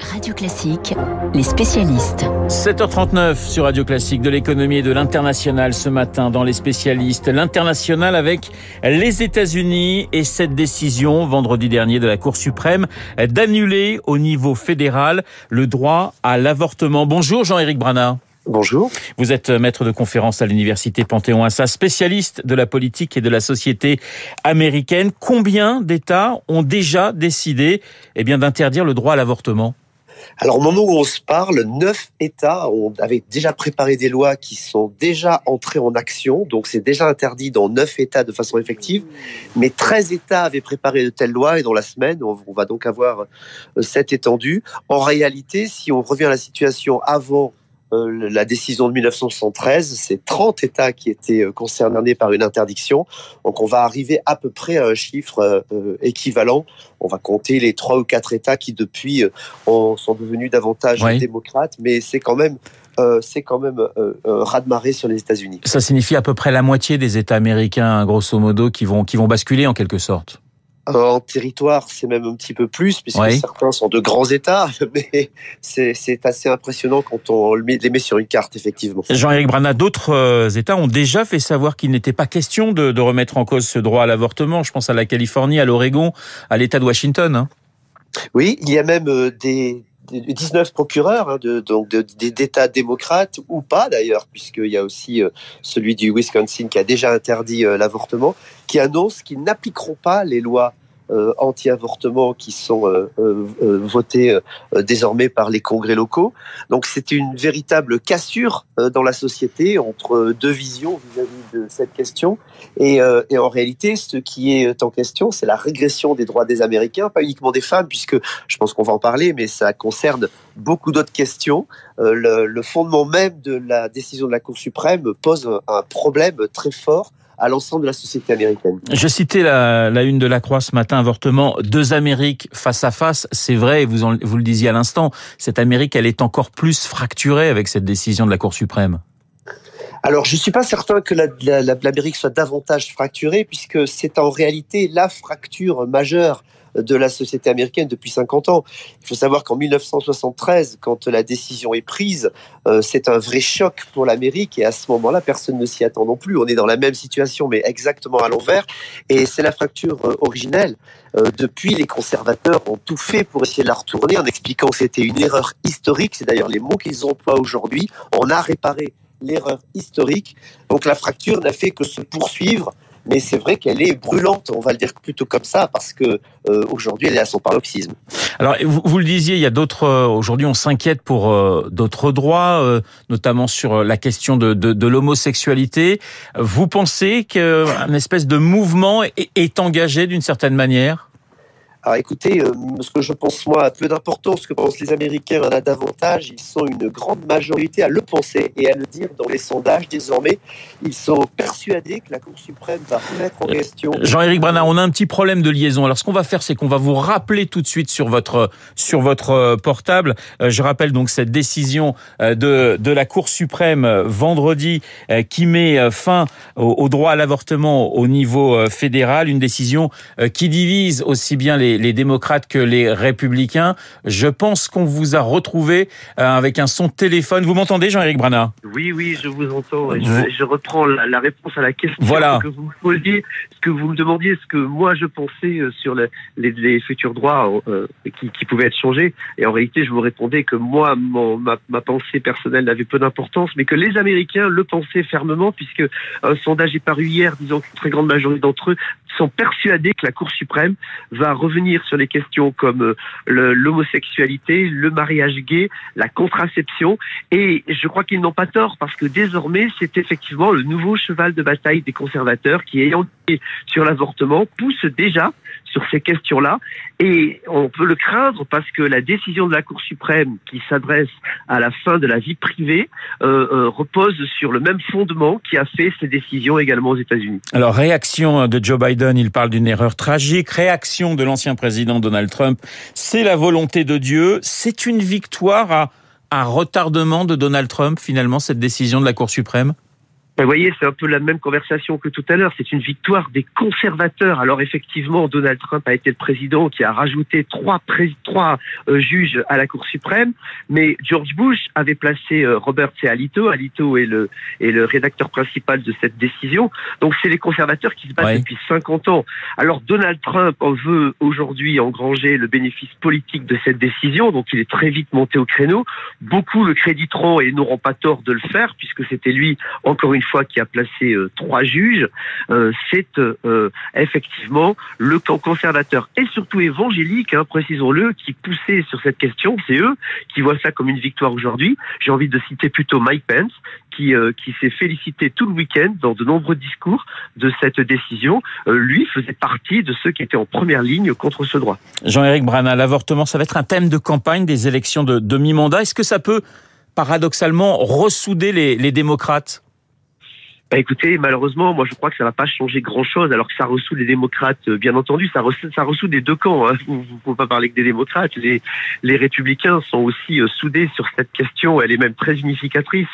Radio Classique, les spécialistes. 7h39 sur Radio Classique de l'économie et de l'international ce matin dans les spécialistes. L'international avec les États-Unis et cette décision vendredi dernier de la Cour suprême d'annuler au niveau fédéral le droit à l'avortement. Bonjour Jean-Éric Brana. Bonjour. Vous êtes maître de conférence à l'université Panthéon-Assas, spécialiste de la politique et de la société américaine. Combien d'États ont déjà décidé eh bien d'interdire le droit à l'avortement? Alors, au moment où on se parle, neuf États ont, avaient déjà préparé des lois qui sont déjà entrées en action. Donc, c'est déjà interdit dans neuf États de façon effective. Mais 13 États avaient préparé de telles lois et dans la semaine, on, va donc avoir euh, sept étendues. En réalité, si on revient à la situation avant euh, la décision de 1973, c'est 30 États qui étaient euh, concernés par une interdiction. Donc on va arriver à peu près à un chiffre euh, équivalent. On va compter les trois ou quatre États qui depuis sont devenus davantage démocrates, mais c'est quand même c'est quand même euh, raz-de-marée sur les États-Unis. Ça signifie à peu près la moitié des États américains, grosso modo, qui vont qui vont basculer en quelque sorte. En territoire, c'est même un petit peu plus, puisque certains sont de grands États, mais c'est assez impressionnant quand on les met sur une carte, effectivement. Jean-Éric Brana, d'autres euh, États ont déjà fait savoir qu'il n'était pas question de, de, remettre en cause ce droit à l'avortement. Je pense à la Californie, à l'Oregon, à l'État de Washington. Hein. Oui, il y a même euh, des, 19 procureurs hein, donc d'États démocrates ou pas d'ailleurs, puisqu'il y a aussi euh, celui du Wisconsin qui a déjà interdit euh, l'avortement, qui annonce qu'ils n'appliqueront pas les lois anti-avortement qui sont euh, euh, votés désormais par les congrès locaux. Donc c'est une véritable cassure dans la société entre deux visions vis-à-vis de cette question. Et, et, en réalité, ce qui est en question, c'est la régression des droits des Américains, pas uniquement des femmes, puisque je pense qu'on va en parler, mais ça concerne beaucoup d'autres questions. Le, le, fondement même de la décision de la Cour suprême pose un problème très fort à l'ensemble de la société américaine. Je citais la, la, une de la Croix ce matin, avortement, deux Amériques face à face. C'est vrai, vous, en, vous le disiez à l'instant, cette Amérique, elle est encore plus fracturée avec cette décision de la Cour suprême. Alors, je ne suis pas certain que l'Amérique soit davantage fracturée, puisque c'est en réalité la fracture majeure de la société américaine depuis 50 ans. Il faut savoir qu'en 1973, quand la décision est prise, euh, c'est un vrai choc pour l'Amérique et à ce moment-là, personne ne s'y attend non plus. On est dans la même situation, mais exactement à l'envers. Et c'est la fracture euh, originelle. Euh, depuis, les conservateurs ont tout fait pour essayer de la retourner en expliquant que c'était une erreur historique. C'est d'ailleurs les mots qu'ils emploient aujourd'hui. On a réparé l'erreur historique. Donc la fracture n'a fait que se poursuivre mais c'est vrai qu'elle est brûlante, on va le dire plutôt comme ça, parce que euh, aujourd'hui elle est à son paroxysme. Alors vous, le disiez, il y a d'autres. Euh, aujourd'hui, on s'inquiète pour euh, d'autres droits, euh, notamment sur la question de, de, de l'homosexualité. Vous pensez qu'un espèce de mouvement est, est engagé d'une certaine manière? Alors écoutez, euh, ce que je pense moi a peu d'importance, ce que pensent les Américains en a davantage. Ils sont une grande majorité à le penser et à le dire dans les sondages désormais. Ils sont persuadés que la Cour suprême va remettre en question. Jean-Éric Brana, on a un petit problème de liaison. Alors ce qu'on va faire, c'est qu'on va vous rappeler tout de suite sur votre sur votre euh, portable. Euh, je rappelle donc cette décision de de la Cour suprême vendredi qui met fin au droit à l'avortement au niveau fédéral, une décision qui divise aussi bien les les, démocrates que les républicains. Je pense qu'on vous a retrouvé euh, avec un son de téléphone. Vous m'entendez, Jean-Éric Brana? Oui, oui, je vous entends. Je, reprends la, réponse à la question voilà. que vous me posiez, ce que vous me demandiez, ce que moi je pensais euh, sur les, les, futurs droits euh, qui, qui, pouvaient être changés. Et en réalité, je vous répondais que moi, mon, ma, ma pensée personnelle n'avait peu d'importance, mais que les Américains le pensaient fermement, puisque un sondage est paru hier disant qu'une très grande majorité d'entre eux sont persuadés que la Cour suprême va revenir sur les questions comme euh, l'homosexualité, le mariage gay, la contraception. Et je crois qu'ils n'ont pas tort parce que désormais, c'est effectivement le nouveau cheval de bataille des conservateurs qui, ayant sur l'avortement, pousse déjà sur ces questions-là. Et on peut le craindre parce que la décision de la Cour suprême qui s'adresse à la fin de la vie privée euh, euh, repose sur le même fondement qui a fait ces décisions également aux États-Unis. Alors, réaction de Joe Biden, il parle d'une erreur tragique. Réaction de l'ancien président Donald Trump, c'est la volonté de Dieu. C'est une victoire à, à retardement de Donald Trump, finalement, cette décision de la Cour suprême? Vous voyez, c'est un peu la même conversation que tout à l'heure. C'est une victoire des conservateurs. Alors effectivement, Donald Trump a été le président qui a rajouté trois, trois euh, juges à la Cour suprême, mais George Bush avait placé euh, Robert C. Alito. Alito est le, est le rédacteur principal de cette décision. Donc c'est les conservateurs qui se battent depuis 50 ans. Alors Donald Trump en veut aujourd'hui engranger le bénéfice politique de cette décision, donc il est très vite monté au créneau. Beaucoup le créditeront et n'auront pas tort de le faire, puisque c'était lui, encore une fois qui a placé euh, trois juges, euh, c'est euh, effectivement le camp conservateur et surtout évangélique, hein, précisons-le, qui poussait sur cette question. C'est eux qui voient ça comme une victoire aujourd'hui. J'ai envie de citer plutôt Mike Pence, qui, qui s'est félicité tout le week-end dans de nombreux discours de cette décision. lui faisait partie de ceux qui étaient en première ligne contre ce droit. Jean-Éric Brana, l'avortement, ça va être un thème de campagne des élections de, de mi-mandat. Est-ce que ça peut paradoxalement ressouder les démocrates? Bah, écoutez, malheureusement, moi je crois que ça va pas changer grand-chose, alors que ça ressout les démocrates, euh, bien entendu, ça ressout, des deux camps. Hein. Vous ne pouvez pas parler que des démocrates. Les, les républicains sont aussi euh, soudés sur cette question, elle est même très unificatrice.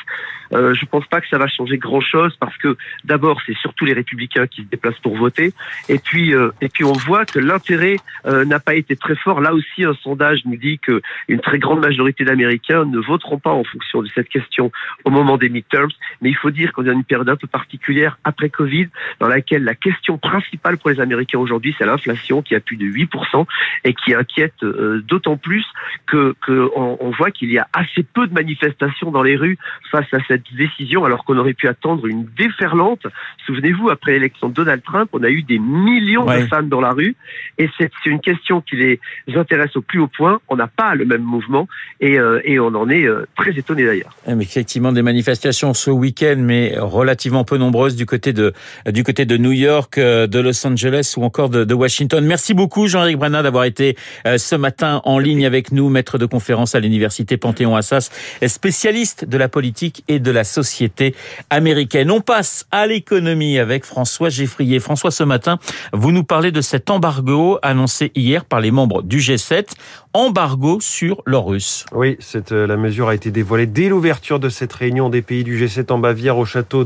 Euh, je pense pas que ça va changer grand-chose parce que d'abord c'est surtout les républicains qui se déplacent pour voter, et puis euh, et puis on voit que l'intérêt n'a pas été très fort. Là aussi, un sondage nous dit que une très grande majorité d'Américains ne voteront pas en fonction de cette question au moment des midterms. Mais il faut dire qu'on est dans une période un peu particulière après Covid, dans laquelle la question principale pour les Américains aujourd'hui, c'est l'inflation qui a plus de 8% et qui inquiète euh, d'autant plus que, que on, on voit qu'il y a assez peu de manifestations dans les rues face à cette décision, alors qu'on aurait pu attendre une déferlante. Souvenez-vous, après l'élection de Donald Trump, on a eu des millions de femmes dans la rue, et c'est une question qui les intéresse au plus haut point. On n'a pas le même mouvement, et, euh, et on en est euh, très étonné d'ailleurs. Eh, effectivement, des manifestations ce week-end, mais relativement peu nombreuses du côté de, du côté de New York, euh, de Los Angeles ou encore de, de Washington. Merci beaucoup, Jean-Éric Brana, d'avoir été euh, ce matin en ligne avec nous, maître de conférence à l'université Panthéon-Assas, spécialiste de la politique et de la société américaine. On passe à l'économie avec François Geffrier. François, ce matin, vous nous parlez de cet embargo annoncé hier par les membres du G7 embargo sur l'or russe. Oui, cette, euh, la mesure a été dévoilée dès l'ouverture de cette réunion des pays du G7 en Bavière au château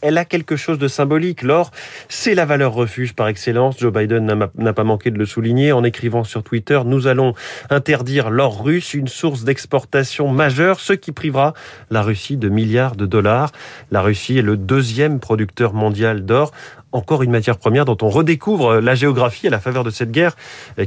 Elle a quelque chose de symbolique. L'or, c'est la valeur refuge par excellence. Joe Biden n'a pas manqué de le souligner en écrivant sur Twitter, nous allons interdire l'or russe, une source d'exportation majeure, ce qui privera la Russie de milliards de dollars. La Russie est le deuxième producteur mondial d'or encore une matière première dont on redécouvre la géographie à la faveur de cette guerre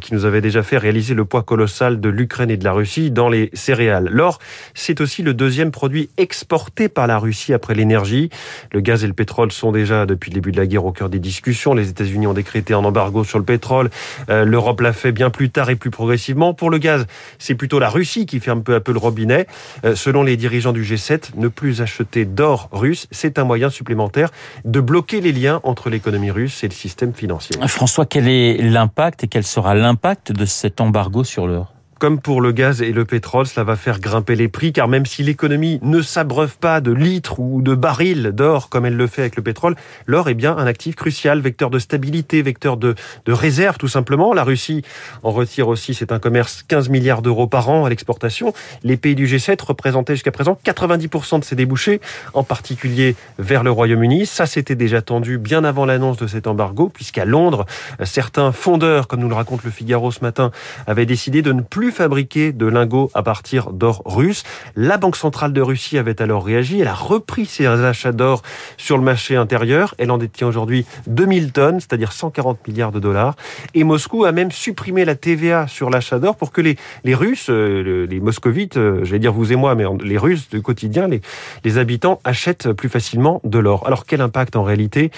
qui nous avait déjà fait réaliser le poids colossal de l'Ukraine et de la Russie dans les céréales. L'or, c'est aussi le deuxième produit exporté par la Russie après l'énergie. Le gaz et le pétrole sont déjà depuis le début de la guerre au cœur des discussions. Les États-Unis ont décrété un embargo sur le pétrole. Euh, L'Europe l'a fait bien plus tard et plus progressivement. Pour le gaz, c'est plutôt la Russie qui ferme peu à peu le robinet. Euh, selon les dirigeants du G7, ne plus acheter d'or russe, c'est un moyen supplémentaire de bloquer les liens entre les l'économie russe et le système financier. François, quel est l'impact et quel sera l'impact de cet embargo sur l'or comme pour le gaz et le pétrole, cela va faire grimper les prix, car même si l'économie ne s'abreuve pas de litres ou de barils d'or comme elle le fait avec le pétrole, l'or est bien un actif crucial, vecteur de stabilité, vecteur de, de réserve tout simplement. La Russie en retire aussi, c'est un commerce 15 milliards d'euros par an à l'exportation. Les pays du G7 représentaient jusqu'à présent 90% de ces débouchés, en particulier vers le Royaume-Uni. Ça, c'était déjà tendu bien avant l'annonce de cet embargo, puisqu'à Londres, certains fondeurs, comme nous le raconte le Figaro ce matin, avaient décidé de ne plus fabriquer de lingots à partir d'or russe. La Banque centrale de Russie avait alors réagi. Elle a repris ses achats d'or sur le marché intérieur. Elle en détient aujourd'hui 2000 tonnes, c'est-à-dire 140 milliards de dollars. Et Moscou a même supprimé la TVA sur l'achat d'or pour que les, les Russes, euh, les moscovites, euh, je vais dire vous et moi, mais les Russes du quotidien, les, les habitants achètent plus facilement de l'or. Alors quel impact en réalité?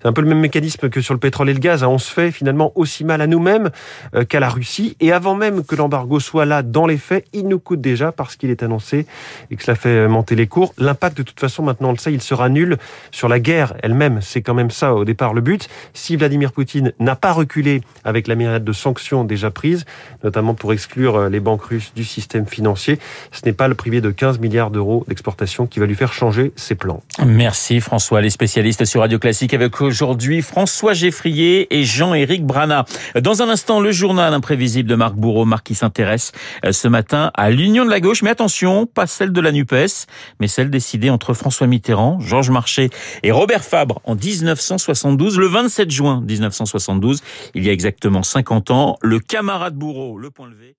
C'est un peu le même mécanisme que sur le pétrole et le gaz. Hein. On se fait finalement aussi mal à nous-mêmes euh, qu'à la Russie. Et avant même que l'embargo soit là dans les faits, il nous coûte déjà parce qu'il est annoncé et que cela fait monter les cours. L'impact, de toute façon, maintenant on le sait, il sera nul sur la guerre elle-même. C'est quand même ça au départ le but. Si Vladimir Poutine n'a pas reculé avec la myriade de sanctions déjà prises, notamment pour exclure euh, les banques russes du système financier, ce n'est pas le privé de 15 milliards d'euros d'exportation qui va lui faire changer ses plans. Merci François, les spécialistes sur Radio Classique avec aujourd'hui François Geffrier et Jean-Éric Brana. Dans un instant, le journal imprévisible de Marc Bourreau, Marc qui s'intéresse ce matin à l'union de la gauche, mais attention, pas celle de la NUPES, mais celle décidée entre François Mitterrand, Georges Marchais et Robert Fabre en 1972, le 27 juin 1972, il y a exactement 50 ans, le camarade bourreau, le point levé.